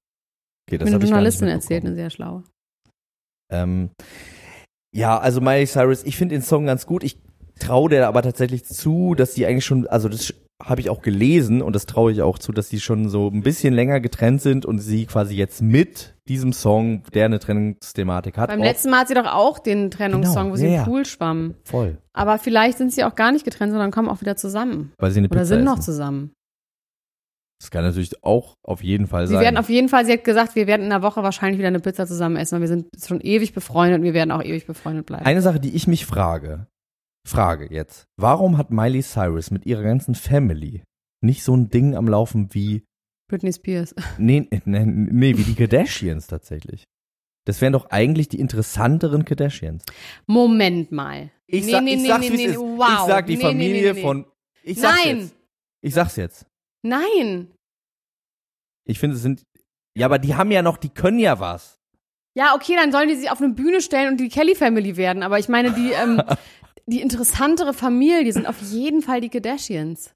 Okay, mir eine hab ich gar nicht Journalistin erzählt, eine sehr schlaue. Ähm, ja, also Miley Cyrus, ich finde den Song ganz gut. Ich traue der aber tatsächlich zu, dass die eigentlich schon, also das habe ich auch gelesen und das traue ich auch zu, dass die schon so ein bisschen länger getrennt sind und sie quasi jetzt mit diesem Song, der eine Trennungsthematik hat, Beim letzten Mal hat sie doch auch den Trennungssong, Genau, wo sie ja, im. Pool schwamm. voll, Aber vielleicht sind sie auch gar nicht getrennt, sondern kommen auch wieder zusammen. weil sie eine Oder Pizza sind noch essen. zusammen. Das kann natürlich auch auf jeden Fall Sie sein. werden auf jeden Fall, sie hat gesagt, wir werden in einer Woche wahrscheinlich wieder eine Pizza zusammen essen, weil wir sind schon ewig befreundet und wir werden auch ewig befreundet bleiben. Eine Sache, die ich mich frage, frage jetzt, warum hat Miley Cyrus mit ihrer ganzen Family nicht so ein Ding am Laufen wie, Britney Spears. nee, nee, nee wie die Kardashians tatsächlich? Das wären doch eigentlich die interessanteren Kardashians. Moment mal. Ich, Nee, sag, nee, ich nee, sag's, nee, nee, wow. Ich sag die Familie von, ich sag's Nein. jetzt. Ich sag's jetzt. Nein. Ich finde, es sind, ja, aber die haben ja noch, die können ja was. Ja, okay, dann sollen die sich auf eine Bühne stellen und die Kelly Family werden. Aber ich meine, die, ähm, die interessantere Familie sind auf jeden Fall die Kardashians.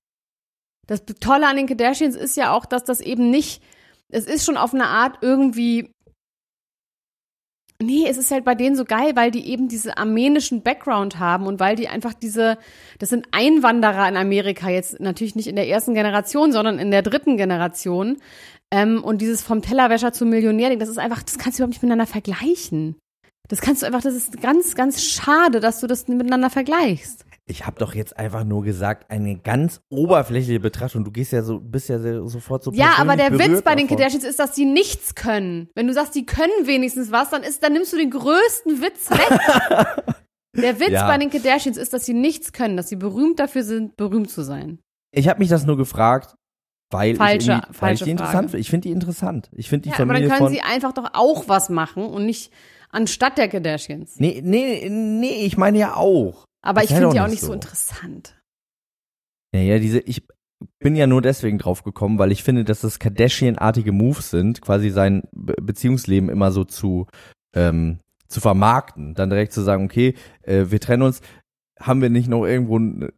Das Tolle an den Kardashians ist ja auch, dass das eben nicht, es ist schon auf eine Art irgendwie, nee, es ist halt bei denen so geil, weil die eben diese armenischen Background haben und weil die einfach diese, das sind Einwanderer in Amerika, jetzt natürlich nicht in der ersten Generation, sondern in der dritten Generation. Ähm, und dieses vom Tellerwäscher zum Millionär-Ding, das ist einfach, das kannst du überhaupt nicht miteinander vergleichen. Das kannst du einfach, das ist ganz, ganz schade, dass du das miteinander vergleichst. Ich habe doch jetzt einfach nur gesagt, eine ganz oberflächliche Betrachtung. Du gehst ja so, bist ja sofort so Ja, aber der Witz bei den davon. Kardashians ist, dass die nichts können. Wenn du sagst, die können wenigstens was, dann ist, dann nimmst du den größten Witz weg. der Witz Ja. bei den Kardashians ist, dass sie nichts können, dass sie berühmt dafür sind, berühmt zu sein. Ich habe mich das nur gefragt, weil Falsche- ich, weil ich die interessant finde. Ich finde die interessant. Ich finde die Ja, aber dann Familie können sie einfach doch auch was machen und nicht anstatt der Kardashians. nee, nee, nee, ich meine ja auch. Aber ich sei finde die auch nicht so so. interessant. Ja, ja, diese, ich bin ja nur deswegen drauf gekommen, weil ich finde, dass das Kardashian-artige Moves sind, quasi sein Be Beziehungsleben immer so zu, ähm, zu vermarkten. Dann direkt zu sagen, okay, äh, wir trennen uns, haben wir nicht noch irgendwo ein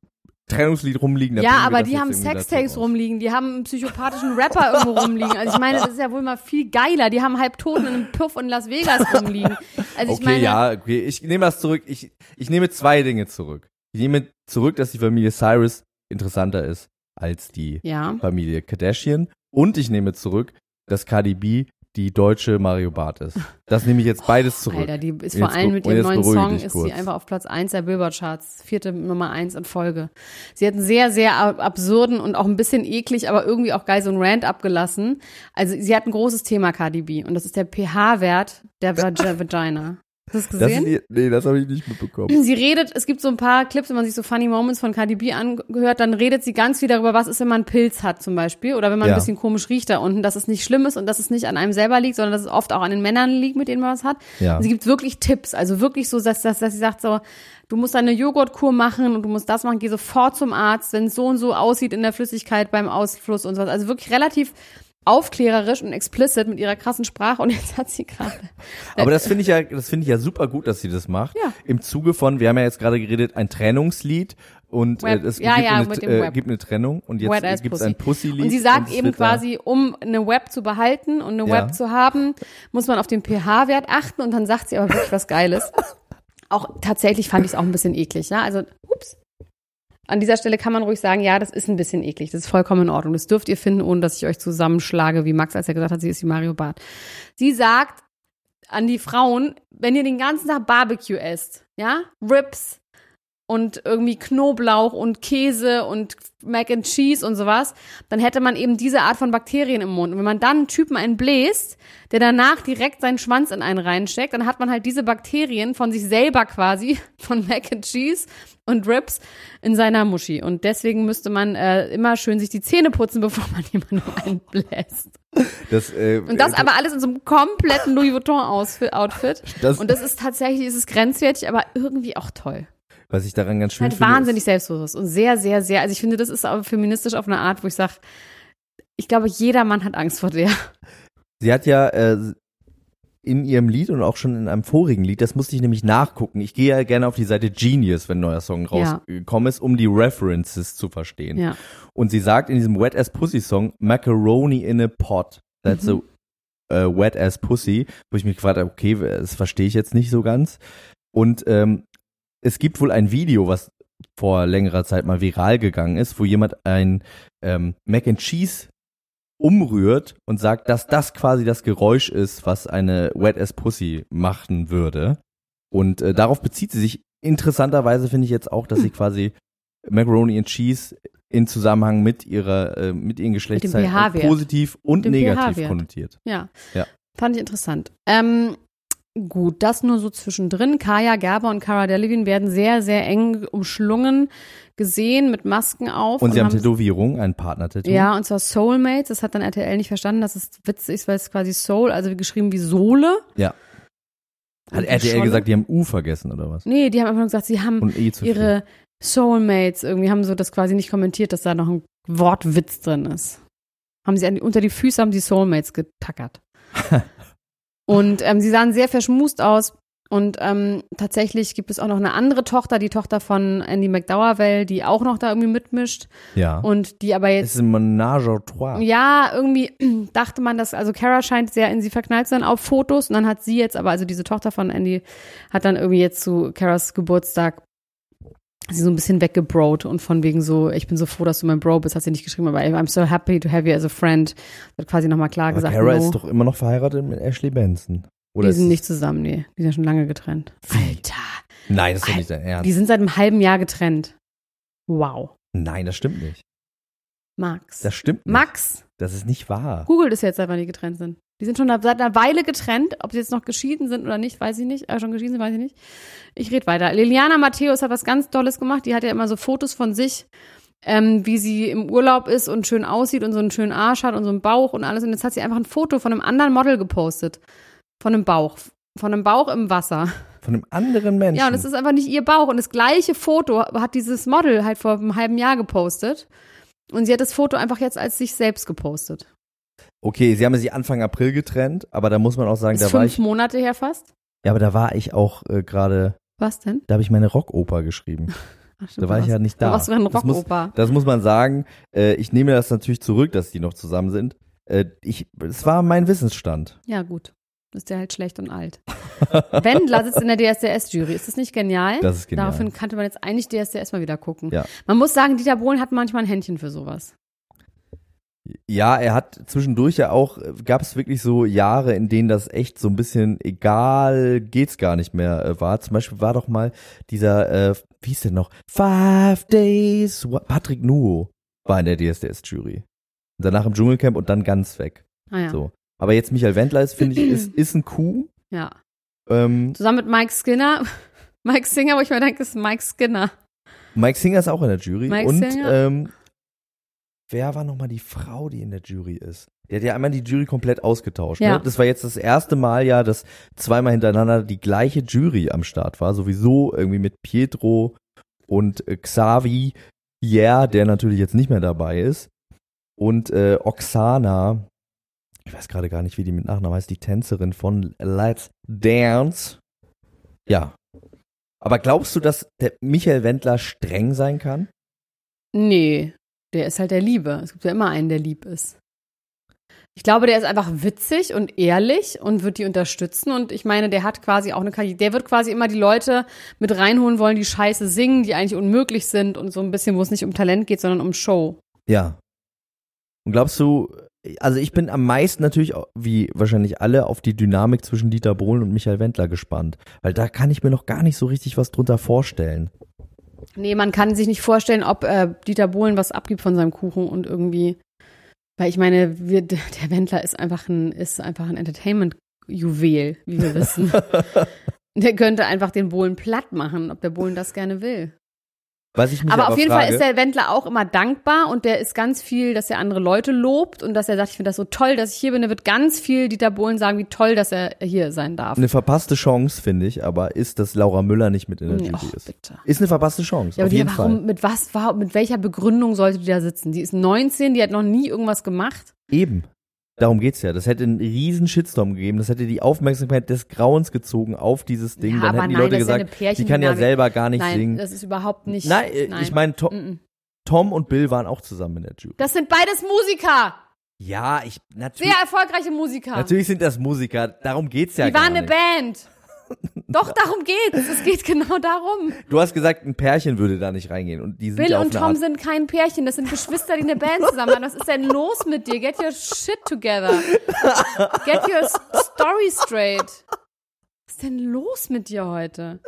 Trennungslied rumliegen? Ja, aber die haben Sextapes rumliegen, die haben einen psychopathischen Rapper irgendwo rumliegen. Also ich meine, das ist ja wohl mal viel geiler. Die haben Halbtoten in einem Puff in Las Vegas rumliegen. Also ich okay, meine, ja, okay, ich nehme das zurück. Ich, ich nehme zwei Dinge zurück. Ich nehme zurück, dass die Familie Cyrus interessanter ist als die ja. Familie Kardashian. Und ich nehme zurück, dass Cardi B die deutsche Mario Barth ist. Das nehme ich jetzt beides zurück. Alter, die ist vor allem mit ihrem neuen Song ist sie kurz. einfach auf Platz 1 der Billboard-Charts, vierte Nummer 1 in Folge. Sie hat einen sehr, sehr ab- absurden und auch ein bisschen eklig, aber irgendwie auch geil so einen Rant abgelassen. Also sie hat ein großes Thema, Cardi B, und das ist der pH-Wert der Vag- Vagina. Hast du das Das gesehen? die- nee, das habe ich nicht mitbekommen. Sie redet, es gibt so ein paar Clips, wenn man sich so Funny Moments von Cardi B angehört, dann redet sie ganz viel darüber, was ist, wenn man einen Pilz hat zum Beispiel oder wenn man Ja. ein bisschen komisch riecht da unten, dass es nicht schlimm ist und dass es nicht an einem selber liegt, sondern dass es oft auch an den Männern liegt, mit denen man was hat. Ja. Und sie gibt wirklich Tipps, also wirklich so, dass, dass, dass sie sagt so, du musst eine Joghurtkur machen und du musst das machen, geh sofort zum Arzt, wenn es so und so aussieht in der Flüssigkeit beim Ausfluss und sowas. Also wirklich relativ aufklärerisch und explicit mit ihrer krassen Sprache und jetzt hat sie gerade Aber das finde ich ja, das finde ich ja super gut, dass sie das macht. Ja. Im Zuge von, wir haben ja jetzt gerade geredet, ein Trennungslied und Web. äh, es Ja, gibt, ja, eine, mit dem äh, gibt eine Trennung und jetzt gibt es ein Pussy-Lied. Und sie sagt es eben quasi, um eine Web zu behalten und eine Ja. Web zu haben, muss man auf den pH-Wert achten und dann sagt sie aber wirklich was Geiles. Auch tatsächlich fand ich es auch ein bisschen eklig, ja. Also, ups. An dieser Stelle kann man ruhig sagen, ja, das ist ein bisschen eklig. Das ist vollkommen in Ordnung. Das dürft ihr finden, ohne dass ich euch zusammenschlage, wie Max, als er gesagt hat, sie ist wie Mario Barth. Sie sagt an die Frauen, wenn ihr den ganzen Tag Barbecue esst, ja, Ribs und irgendwie Knoblauch und Käse und Mac and Cheese und sowas, dann hätte man eben diese Art von Bakterien im Mund. Und wenn man dann einen Typen einen bläst, der danach direkt seinen Schwanz in einen reinsteckt, dann hat man halt diese Bakterien von sich selber quasi, von Mac and Cheese und Ribs in seiner Muschi. Und deswegen müsste man äh, immer schön sich die Zähne putzen, bevor man jemanden einbläst. Das, äh, Und das aber alles in so einem kompletten Louis Vuitton-Outfit. Und das ist tatsächlich, ist es grenzwertig, aber irgendwie auch toll. Was ich daran ganz schön Halt finde. wahnsinnig ist, selbstbewusst und sehr, sehr, sehr. Also ich finde, das ist aber feministisch auf eine Art, wo ich sage, ich glaube, jeder Mann hat Angst vor der. sie hat ja, äh, in ihrem Lied und auch schon in einem vorigen Lied, das musste ich nämlich nachgucken. Ich gehe ja gerne auf die Seite Genius, wenn ein neuer Song Ja. rausgekommen ist, um die References zu verstehen. Ja. Und sie sagt in diesem Wet Ass Pussy Song, Macaroni in a Pot. That's Mhm. a uh, Wet Ass Pussy. Wo ich mich gefragt habe, okay, das verstehe ich jetzt nicht so ganz. Und ähm, es gibt wohl ein Video, was vor längerer Zeit mal viral gegangen ist, wo jemand ein ähm, Mac and Cheese umrührt und sagt, dass das quasi das Geräusch ist, was eine Wet Ass Pussy machen würde. Und äh, darauf bezieht sie sich. Interessanterweise finde ich jetzt auch, dass sie quasi Macaroni and Cheese in Zusammenhang mit ihrer äh, mit ihren Geschlechtsteilen pH-Wert. positiv und negativ konnotiert. Ja. Ja. Fand ich interessant. Ähm, gut, das nur so zwischendrin. Kaya Gerber und Cara Delevingne werden sehr, sehr eng umschlungen gesehen mit Masken auf. Und sie haben haben Tätowierung, ein Partner-Tattoo. Ja, und zwar Soulmates. Das hat dann RTL nicht verstanden, dass es witzig ist, weil es quasi Soul, also geschrieben wie Sohle. Ja. Hat Und RTL Scholle? gesagt, die haben U vergessen oder was? Nee, die haben einfach nur gesagt, sie haben E ihre Soulmates irgendwie haben so das quasi nicht kommentiert, dass da noch ein Wortwitz drin ist. Haben sie an unter die Füße haben sie Soulmates getackert. und ähm, sie sahen sehr verschmust aus. Und ähm, tatsächlich gibt es auch noch eine andere Tochter, die Tochter von Andy McDowell, die auch noch da irgendwie mitmischt Ja. und die aber es jetzt ist ein Menage à trois. ja, irgendwie dachte man, dass, also Kara scheint sehr in sie verknallt zu sein auf Fotos und dann hat sie jetzt, aber also diese Tochter von Andy hat dann irgendwie jetzt zu Karas Geburtstag sie so ein bisschen weggebrot und von wegen so, ich bin so froh, dass du mein Bro bist, hat sie nicht geschrieben, aber I'm so happy to have you as a friend. Hat quasi nochmal klar Aber gesagt, Cara no, ist doch immer noch verheiratet mit Ashley Benson. Oder die sind nicht zusammen, nee, die sind ja schon lange getrennt. Alter, Nein, das ist doch nicht dein Ernst. die sind seit einem halben Jahr getrennt. Wow. Nein, das stimmt nicht. Max. Das stimmt nicht. Max, Das ist nicht wahr. Googelt es jetzt, wann die getrennt sind. Die sind schon seit einer Weile getrennt. Ob sie jetzt noch geschieden sind oder nicht, weiß ich nicht. Äh, schon geschieden sind, weiß ich nicht. Ich rede weiter. Liliana Matthäus hat was ganz Tolles gemacht. Die hat ja immer so Fotos von sich, ähm, wie sie im Urlaub ist und schön aussieht und so einen schönen Arsch hat und so einen Bauch und alles. Und jetzt hat sie einfach ein Foto von einem anderen Model gepostet. Von einem Bauch. Von einem Bauch im Wasser. Von einem anderen Menschen. Ja, und es ist einfach nicht ihr Bauch. Und das gleiche Foto hat dieses Model halt vor einem halben Jahr gepostet. Und sie hat das Foto einfach jetzt als sich selbst gepostet. Okay, sie haben sich Anfang April getrennt, aber da muss man auch sagen, Ist da war fünf ich, Monate her fast. ja, aber da war ich auch äh, gerade, Was denn? da habe ich meine Rockoper geschrieben. Ach, stimmt, Da war ich ja nicht da. Was für ein Das muss- Rockoper. Das muss man sagen. Äh, ich nehme das natürlich zurück, dass die noch zusammen sind. Äh, ich, es war mein Wissensstand. Ja, gut. Ist der halt schlecht und alt. Wendler sitzt in der DSDS-Jury. Ist das nicht genial? Das ist genial. Daraufhin kannte man jetzt eigentlich DSDS mal wieder gucken. Ja. Man muss sagen, Dieter Bohlen hat manchmal ein Händchen für sowas. Ja, er hat zwischendurch ja auch, gab es wirklich so Jahre, in denen das echt so ein bisschen egal, geht's gar nicht mehr äh, war. Zum Beispiel war doch mal dieser, äh, wie hieß der noch? Five Days, Patrick Nuo war in der DSDS-Jury. Danach im Dschungelcamp und dann ganz weg. Ah ja. So. Aber jetzt Michael Wendler ist, finde ich, ist, ist ein Kuh. ja. Ähm, Zusammen mit Mike Skinner. Mike Singer, wo ich mir denke, ist Mike Skinner. Mike Singer ist auch in der Jury. Mike und ähm, wer war nochmal die Frau, die in der Jury ist? Der hat ja einmal die Jury komplett ausgetauscht. Ja. Ne? Das war jetzt das erste Mal ja, dass zweimal hintereinander die gleiche Jury am Start war. Sowieso irgendwie mit Pietro und äh, Xavi, yeah, der natürlich jetzt nicht mehr dabei ist. Und äh, Oksana, ich weiß gerade gar nicht, wie die mit Nachnamen heißt, die Tänzerin von Let's Dance. Ja. Aber glaubst du, dass der Michael Wendler streng sein kann? Nee, der ist halt der Liebe. Es gibt ja immer einen, der lieb ist. Ich glaube, der ist einfach witzig und ehrlich und wird die unterstützen. Und ich meine, der hat quasi auch eine Karriere. Der wird quasi immer die Leute mit reinholen wollen, die scheiße singen, die eigentlich unmöglich sind und so ein bisschen, wo es nicht um Talent geht, sondern um Show. Ja. Und glaubst du, also ich bin am meisten natürlich, wie wahrscheinlich alle, auf die Dynamik zwischen Dieter Bohlen und Michael Wendler gespannt. Weil da kann ich mir noch gar nicht so richtig was drunter vorstellen. Nee, man kann sich nicht vorstellen, ob äh, Dieter Bohlen was abgibt von seinem Kuchen und irgendwie, weil ich meine, wir, der Wendler ist einfach ein, ist einfach ein Entertainment-Juwel, wie wir wissen. der könnte einfach den Bohlen platt machen, ob der Bohlen das gerne will. Was ich mich Aber aber, auf jeden frage, Fall ist der Wendler auch immer dankbar und der ist ganz viel, dass er andere Leute lobt und dass er sagt, ich finde das so toll, dass ich hier bin. Der wird ganz viel Dieter Bohlen sagen, wie toll, dass er hier sein darf. eine verpasste Chance, finde ich, aber ist, dass Laura Müller nicht mit in der Nee, Jury ist. bitte. Ist eine verpasste Chance, Ja, auf die, jeden warum, Fall. mit was, war, mit welcher Begründung sollte die da sitzen? Die ist 19, die hat noch nie irgendwas gemacht. Eben. Darum geht's ja. Das hätte einen riesen Shitstorm gegeben. Das hätte die Aufmerksamkeit des Grauens gezogen auf dieses Ding. Ja, Dann hätten die nein, Leute ja gesagt, eine die kann ja selber gar nicht Nein, singen. das ist überhaupt nicht. Nein, äh, ich meine, Tom, Mm-mm. Tom und Bill waren auch zusammen in der Jury. Das sind beides Musiker. Ja, ich natürlich, Sehr erfolgreiche Musiker. natürlich sind das Musiker. Darum geht's ja Die waren eine. Band. Doch, darum geht's. Es geht genau darum. Du hast gesagt, ein Pärchen würde da nicht reingehen und die sind Bill ja und Tom Art sind kein Pärchen, das sind Geschwister, die eine Band zusammen haben. Was ist denn los mit dir? Get your shit together. Get your story straight. Was ist denn los mit dir heute?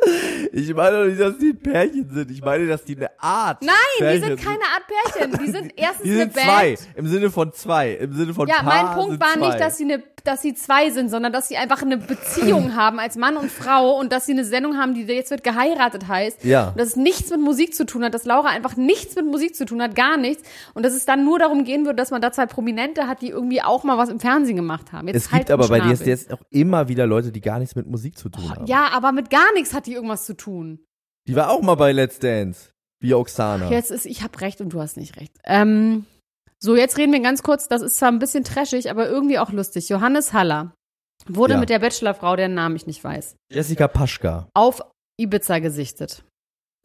Ich meine doch nicht, dass die ein Pärchen sind. Ich meine, dass die eine Art. Nein, die Pärchen sind keine Art Pärchen. Die sind erstens Die eine sind Band. zwei. Im Sinne von zwei. Im Sinne von Ja, Paar mein Punkt war zwei. nicht, dass sie eine, dass sie zwei sind, sondern dass sie einfach eine Beziehung haben als Mann und Frau und dass sie eine Sendung haben, die jetzt wird geheiratet heißt. Ja. Und dass es nichts mit Musik zu tun hat, dass Laura einfach nichts mit Musik zu tun hat, gar nichts. Und dass es dann nur darum gehen würde, dass man da zwei Prominente hat, die irgendwie auch mal was im Fernsehen gemacht haben. Jetzt Es halt gibt aber bei dir jetzt auch immer wieder Leute, die gar nichts mit Musik zu tun haben. Ja, aber mit gar nichts hat die irgendwas zu tun. Die war auch mal bei Let's Dance. Wie Oksana. Jetzt ist, ich habe recht und du hast nicht recht. Ähm, so, jetzt reden wir ganz kurz, das ist zwar ein bisschen trashig, aber irgendwie auch lustig. Johannes Haller wurde Ja. mit der Bachelorfrau, deren Namen ich nicht weiß, Jessica Paschka. auf Ibiza gesichtet.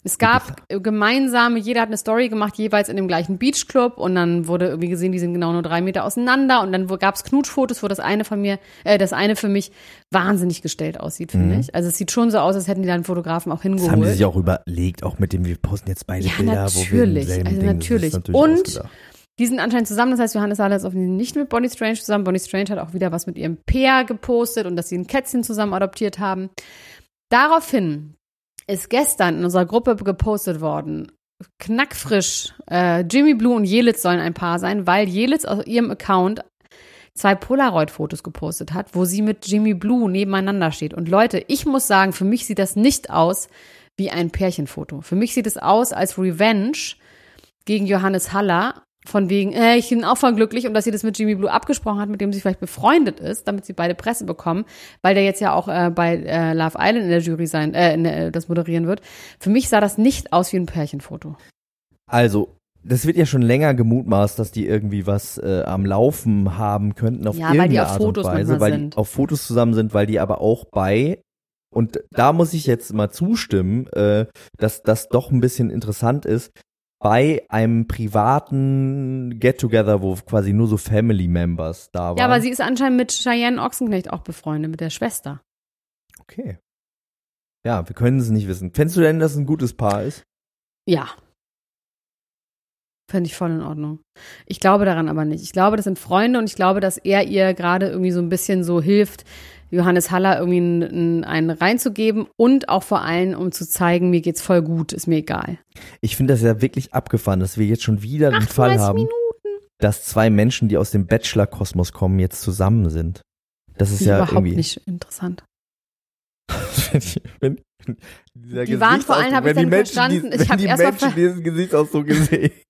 Es gab gemeinsame, jeder hat eine Story gemacht, jeweils in dem gleichen Beachclub und dann wurde irgendwie gesehen, die sind genau nur drei Meter auseinander und dann gab es Knutschfotos, wo das eine von mir, äh, das eine für mich wahnsinnig gestellt aussieht, finde ich. Also es sieht schon so aus, als hätten die da einen Fotografen auch Mhm. Das hingeholt. haben sie sich auch überlegt, auch mit dem, wir posten jetzt beide Ja, Bilder, wo wir natürlich. im selben Also Ding, natürlich. Natürlich Und- ausgedacht. Die sind anscheinend zusammen, das heißt, Johannes Sahler ist offensichtlich nicht mit Bonnie Strange zusammen. Bonnie Strange hat auch wieder was mit ihrem Peer gepostet und dass sie ein Kätzchen zusammen adoptiert haben. Daraufhin ist gestern in unserer Gruppe gepostet worden, knackfrisch, äh, Jimmy Blue und Jelitz sollen ein Paar sein, weil Jelitz auf ihrem Account zwei Polaroid-Fotos gepostet hat, wo sie mit Jimmy Blue nebeneinander steht. Und Leute, ich muss sagen, für mich sieht das nicht aus wie ein Pärchenfoto. Für mich sieht es aus als Revenge gegen Johannes Haller, von wegen, äh, ich bin auch voll glücklich und dass sie das mit Jimmy Blue abgesprochen hat, mit dem sie vielleicht befreundet ist, damit sie beide Presse bekommen, weil der jetzt ja auch äh, bei äh, Love Island in der Jury sein, äh, in der, das moderieren wird. Für mich sah das nicht aus wie ein Pärchenfoto. Also, das wird ja schon länger gemutmaßt, dass die irgendwie was äh, am Laufen haben könnten auf Ja, weil die irgendeine auf Art Fotos und Weise, weil sind. die auf Fotos zusammen sind, weil die aber auch bei und da muss ich jetzt mal zustimmen, äh, dass das doch ein bisschen interessant ist. Bei einem privaten Get-Together, wo quasi nur so Family Members da waren. Ja, aber sie ist anscheinend mit Cheyenne Ochsenknecht auch befreundet, mit der Schwester. Okay. Ja, wir können es nicht wissen. Fändest du denn, dass es ein gutes Paar ist? Ja. Fände ich voll in Ordnung. Ich glaube daran aber nicht. Ich glaube, das sind Freunde und ich glaube, dass er ihr gerade irgendwie so ein bisschen so hilft, Johannes Haller irgendwie einen, einen reinzugeben und auch vor allem, um zu zeigen, mir geht's voll gut, ist mir egal. Ich finde das ja wirklich abgefahren, dass wir jetzt schon wieder den Fall 38 haben, Minuten. dass zwei Menschen, die aus dem Bachelor-Kosmos kommen, jetzt zusammen sind. Das ist ja überhaupt irgendwie. nicht interessant. wenn, dieser Die waren vor allem, Gesichtsausdruck, hab ich wenn die dann Menschen, verstanden, die, ich wenn hab die erst mal Menschen ver- diesen Gesichtsausdruck gesehen.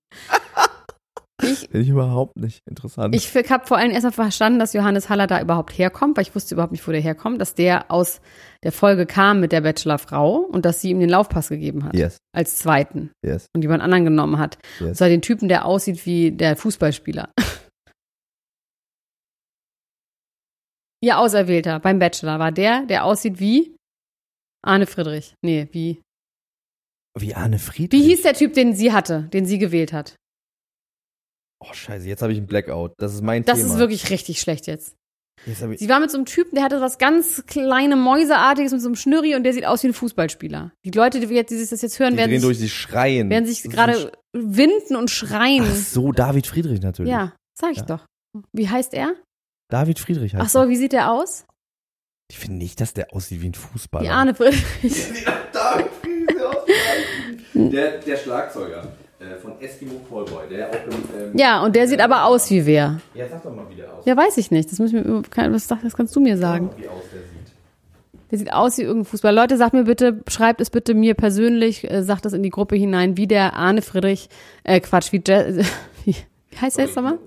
Ich, Finde ich überhaupt nicht interessant. ich habe vor allem erstmal verstanden, dass Johannes Haller da überhaupt herkommt, weil ich wusste überhaupt nicht, wo der herkommt, dass der aus der Folge kam mit der Bachelorfrau und dass sie ihm den Laufpass gegeben hat. yes, Als zweiten. yes, Und jemand anderen genommen hat. Und yes. zwar den Typen, der aussieht wie der Fußballspieler. Ihr Auserwählter beim Bachelor war der, der aussieht wie Arne Friedrich. Nee, wie. Wie Arne Friedrich. Wie hieß der Typ, den sie hatte, den sie gewählt hat? Oh, scheiße, jetzt habe ich einen Blackout. Das ist mein Das Thema. ist wirklich richtig schlecht jetzt. Jetzt Sie war mit so einem Typen, der hatte was ganz kleine Mäuseartiges mit so einem Schnürri und der sieht aus wie ein Fußballspieler. Die Leute, die, jetzt, die sich das jetzt hören, die werden drehen durch, sich, sie schreien. werden sich Das gerade winden und schreien. Ach so, David Friedrich natürlich. ja, sag ich Ja. doch. Wie heißt er? David Friedrich heißt Ach so, wie sieht der aus? er. Ich finde nicht, dass der aussieht wie ein Fußballer. Wie Arne Friedrich. David Friedrich aus. der, der Schlagzeuger von Eskimo Callboy, der auch im, ähm, Ja, und der sieht aber aus wie wer. Ja, sag doch mal, wie der aussieht. Ja, weiß ich nicht. Das, kann- was, das kannst du mir sagen. Wie aus der sieht. Der sieht aus wie irgendein Fußballer. Leute, sagt mir bitte, schreibt es bitte mir persönlich, äh, sagt das in die Gruppe hinein, wie der Arne Friedrich, äh, Quatsch, wie, Je wie, wie heißt der jetzt nochmal?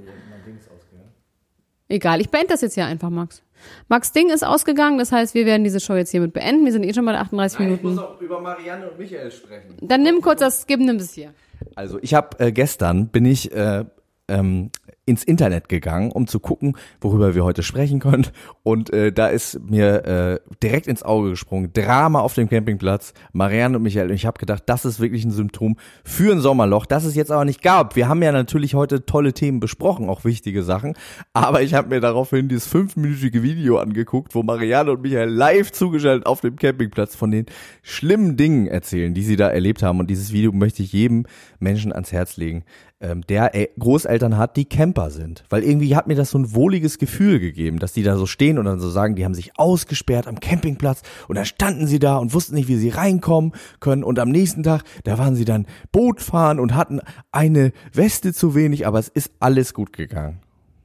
Egal, ich beende das jetzt hier einfach, Max. Max Ding ist ausgegangen, das heißt, wir werden diese Show jetzt hiermit beenden. Wir sind eh schon bei 38 Minuten. auch über Marianne und Michael sprechen. Dann nimm kurz das Skip, nimm es hier. Also ich habe äh, gestern bin ich äh, ähm, ins Internet gegangen, um zu gucken, worüber wir heute sprechen können. Und äh, da ist mir äh, direkt ins Auge gesprungen. Drama auf dem Campingplatz. Marianne und Michael. Und ich habe gedacht, das ist wirklich ein Symptom für ein Sommerloch, das es jetzt aber nicht gab. Wir haben ja natürlich heute tolle Themen besprochen, auch wichtige Sachen. Aber ich habe mir daraufhin dieses fünfminütige Video angeguckt, wo Marianne und Michael live zugeschaltet auf dem Campingplatz von den schlimmen Dingen erzählen, die sie da erlebt haben. Und dieses Video möchte ich jedem Menschen ans Herz legen ähm, der äh, Großeltern hat, die Camper sind. Weil irgendwie hat mir das so ein wohliges Gefühl gegeben, dass die da so stehen und dann so sagen, die haben sich ausgesperrt am Campingplatz und dann standen sie da und wussten nicht, wie sie reinkommen können und am nächsten Tag, da waren sie dann Boot fahren und hatten eine Weste zu wenig, aber es ist alles gut gegangen.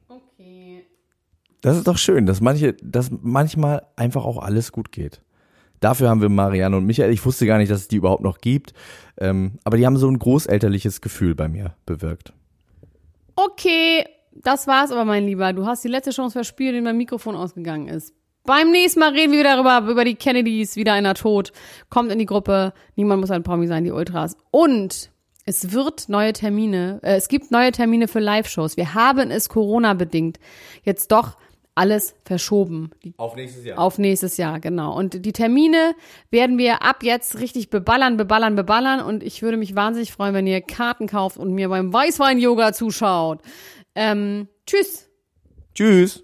Okay. Das ist doch schön, dass manche, dass manchmal einfach auch alles gut geht. Dafür haben wir Marianne und Michael. Ich wusste gar nicht, dass es die überhaupt noch gibt. Ähm, aber die haben so ein großelterliches Gefühl bei mir bewirkt. Okay, das war's aber, mein Lieber. Du hast die letzte Chance verspielt, indem mein Mikrofon ausgegangen ist. Beim nächsten Mal reden wir wieder darüber, über die Kennedys, wieder einer tot. Kommt in die Gruppe. Niemand muss ein Promi sein, die Ultras. Und es wird neue Termine, äh, es gibt neue Termine für Live-Shows. Wir haben es Corona-bedingt jetzt doch alles verschoben. Auf nächstes Jahr. Auf nächstes Jahr, genau. Und die Termine werden wir ab jetzt richtig beballern, beballern, beballern. Und ich würde mich wahnsinnig freuen, wenn ihr Karten kauft und mir beim Weißwein-Yoga zuschaut. Ähm, tschüss. Tschüss.